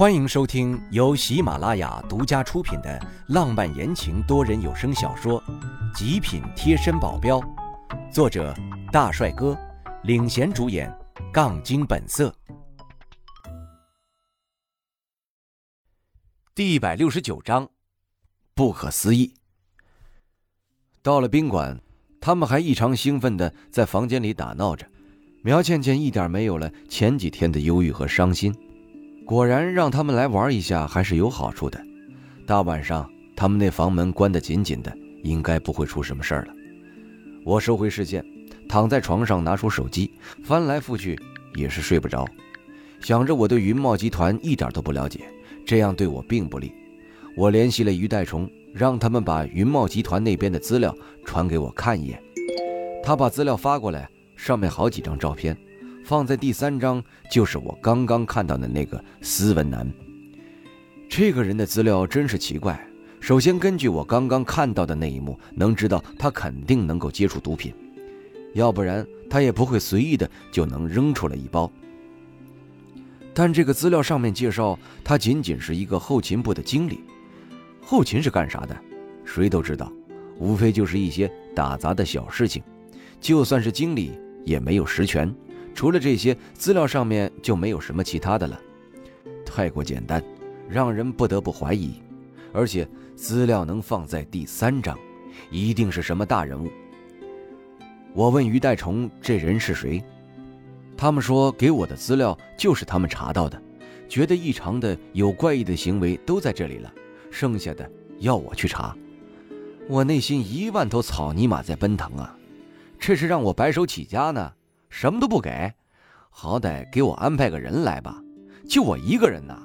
欢迎收听由喜马拉雅独家出品的浪漫言情多人有声小说《极品贴身保镖》，作者大帅哥领衔主演，杠精本色。第一百六十九章，不可思议。到了宾馆，他们还异常兴奋的在房间里打闹着。苗倩倩一点没有了前几天的忧郁和伤心。果然，让他们来玩一下还是有好处的。大晚上，他们那房门关得紧紧的，应该不会出什么事儿了。我收回视线，躺在床上，拿出手机，翻来覆去也是睡不着。想着我对云茂集团一点都不了解，这样对我并不利。我联系了于代虫，让他们把云茂集团那边的资料传给我看一眼。他把资料发过来，上面好几张照片。放在第三张就是我刚刚看到的那个斯文男。这个人的资料真是奇怪。首先，根据我刚刚看到的那一幕，能知道他肯定能够接触毒品，要不然他也不会随意的就能扔出来一包。但这个资料上面介绍，他仅仅是一个后勤部的经理。后勤是干啥的？谁都知道，无非就是一些打杂的小事情。就算是经理，也没有实权。除了这些资料，上面就没有什么其他的了，太过简单，让人不得不怀疑。而且资料能放在第三章，一定是什么大人物。我问于代虫这人是谁，他们说给我的资料就是他们查到的，觉得异常的、有怪异的行为都在这里了，剩下的要我去查。我内心一万头草泥马在奔腾啊，这是让我白手起家呢？什么都不给，好歹给我安排个人来吧。就我一个人呐，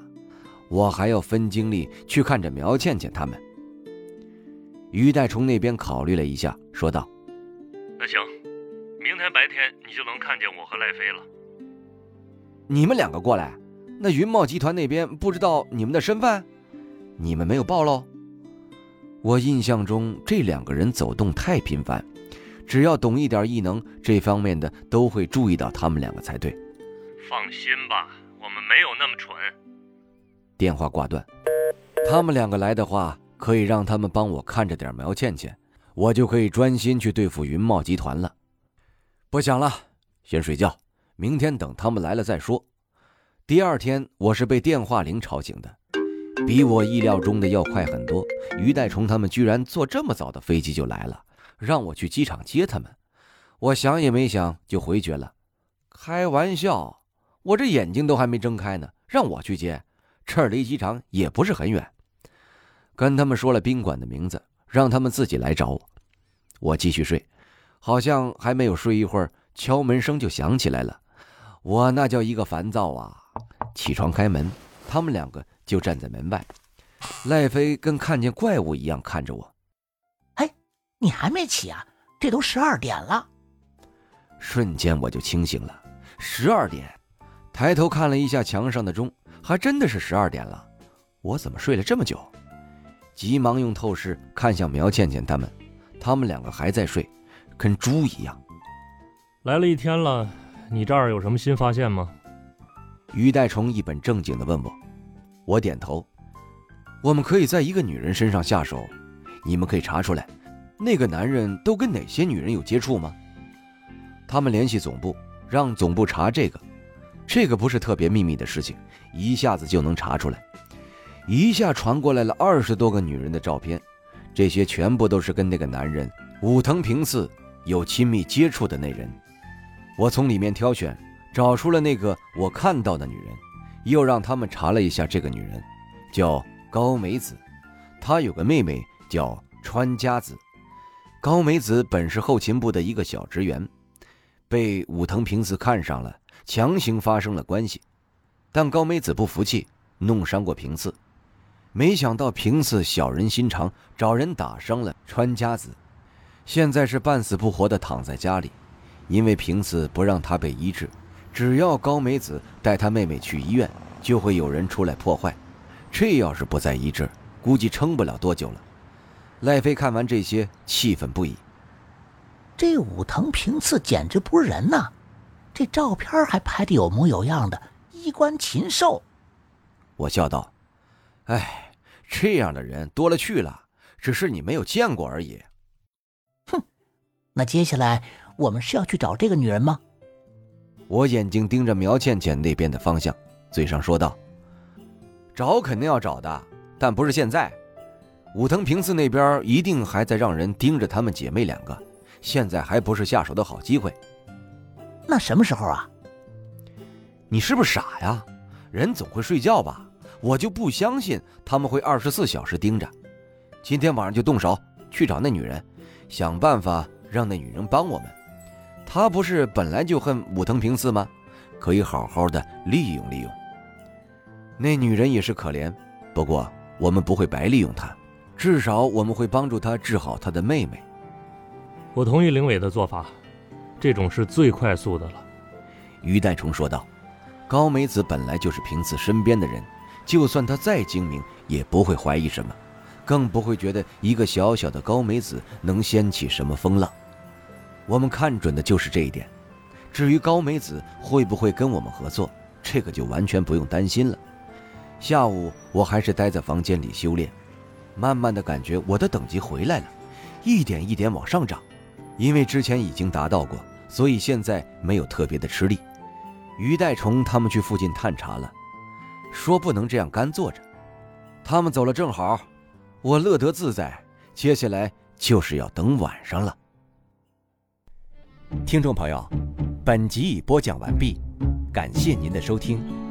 我还要分精力去看着苗倩倩他们。于代虫那边考虑了一下，说道：“那行，明天白天你就能看见我和赖飞了。你们两个过来，那云茂集团那边不知道你们的身份，你们没有报喽？我印象中这两个人走动太频繁。”只要懂一点异能这方面的，都会注意到他们两个才对。放心吧，我们没有那么蠢。电话挂断。他们两个来的话，可以让他们帮我看着点苗倩倩，我就可以专心去对付云茂集团了。不想了，先睡觉，明天等他们来了再说。第二天，我是被电话铃吵醒的，比我意料中的要快很多。于代虫他们居然坐这么早的飞机就来了。让我去机场接他们，我想也没想就回绝了。开玩笑，我这眼睛都还没睁开呢，让我去接，这儿离机场也不是很远。跟他们说了宾馆的名字，让他们自己来找我。我继续睡，好像还没有睡一会儿，敲门声就响起来了。我那叫一个烦躁啊！起床开门，他们两个就站在门外。赖飞跟看见怪物一样看着我。你还没起啊？这都十二点了。瞬间我就清醒了。十二点，抬头看了一下墙上的钟，还真的是十二点了。我怎么睡了这么久？急忙用透视看向苗倩倩他们，他们两个还在睡，跟猪一样。来了一天了，你这儿有什么新发现吗？于代虫一本正经的问我。我点头。我们可以在一个女人身上下手，你们可以查出来。那个男人都跟哪些女人有接触吗？他们联系总部，让总部查这个，这个不是特别秘密的事情，一下子就能查出来。一下传过来了二十多个女人的照片，这些全部都是跟那个男人武藤平次有亲密接触的那人。我从里面挑选，找出了那个我看到的女人，又让他们查了一下这个女人，叫高美子，她有个妹妹叫川佳子。高美子本是后勤部的一个小职员，被武藤平次看上了，强行发生了关系。但高美子不服气，弄伤过平次。没想到平次小人心肠，找人打伤了川家子，现在是半死不活的躺在家里。因为平次不让他被医治，只要高美子带他妹妹去医院，就会有人出来破坏。这要是不再医治，估计撑不了多久了。赖飞看完这些，气愤不已。这武藤平次简直不是人呐！这照片还拍的有模有样的，衣冠禽兽。我笑道：“哎，这样的人多了去了，只是你没有见过而已。”哼，那接下来我们是要去找这个女人吗？我眼睛盯着苗倩倩那边的方向，嘴上说道：“找肯定要找的，但不是现在。武藤平次那边一定还在让人盯着她们姐妹两个，现在还不是下手的好机会。那什么时候啊？你是不是傻呀？人总会睡觉吧？我就不相信他们会二十四小时盯着。今天晚上就动手去找那女人，想办法让那女人帮我们。”他不是本来就恨武藤平次吗？可以好好的利用利用。那女人也是可怜，不过我们不会白利用她，至少我们会帮助他治好他的妹妹。我同意林伟的做法，这种是最快速的了。于代虫说道：“高美子本来就是平次身边的人，就算他再精明，也不会怀疑什么，更不会觉得一个小小的高美子能掀起什么风浪。”我们看准的就是这一点，至于高美子会不会跟我们合作，这个就完全不用担心了。下午我还是待在房间里修炼，慢慢的感觉我的等级回来了，一点一点往上涨。因为之前已经达到过，所以现在没有特别的吃力。于代虫他们去附近探查了，说不能这样干坐着。他们走了正好，我乐得自在。接下来就是要等晚上了。听众朋友，本集已播讲完毕，感谢您的收听。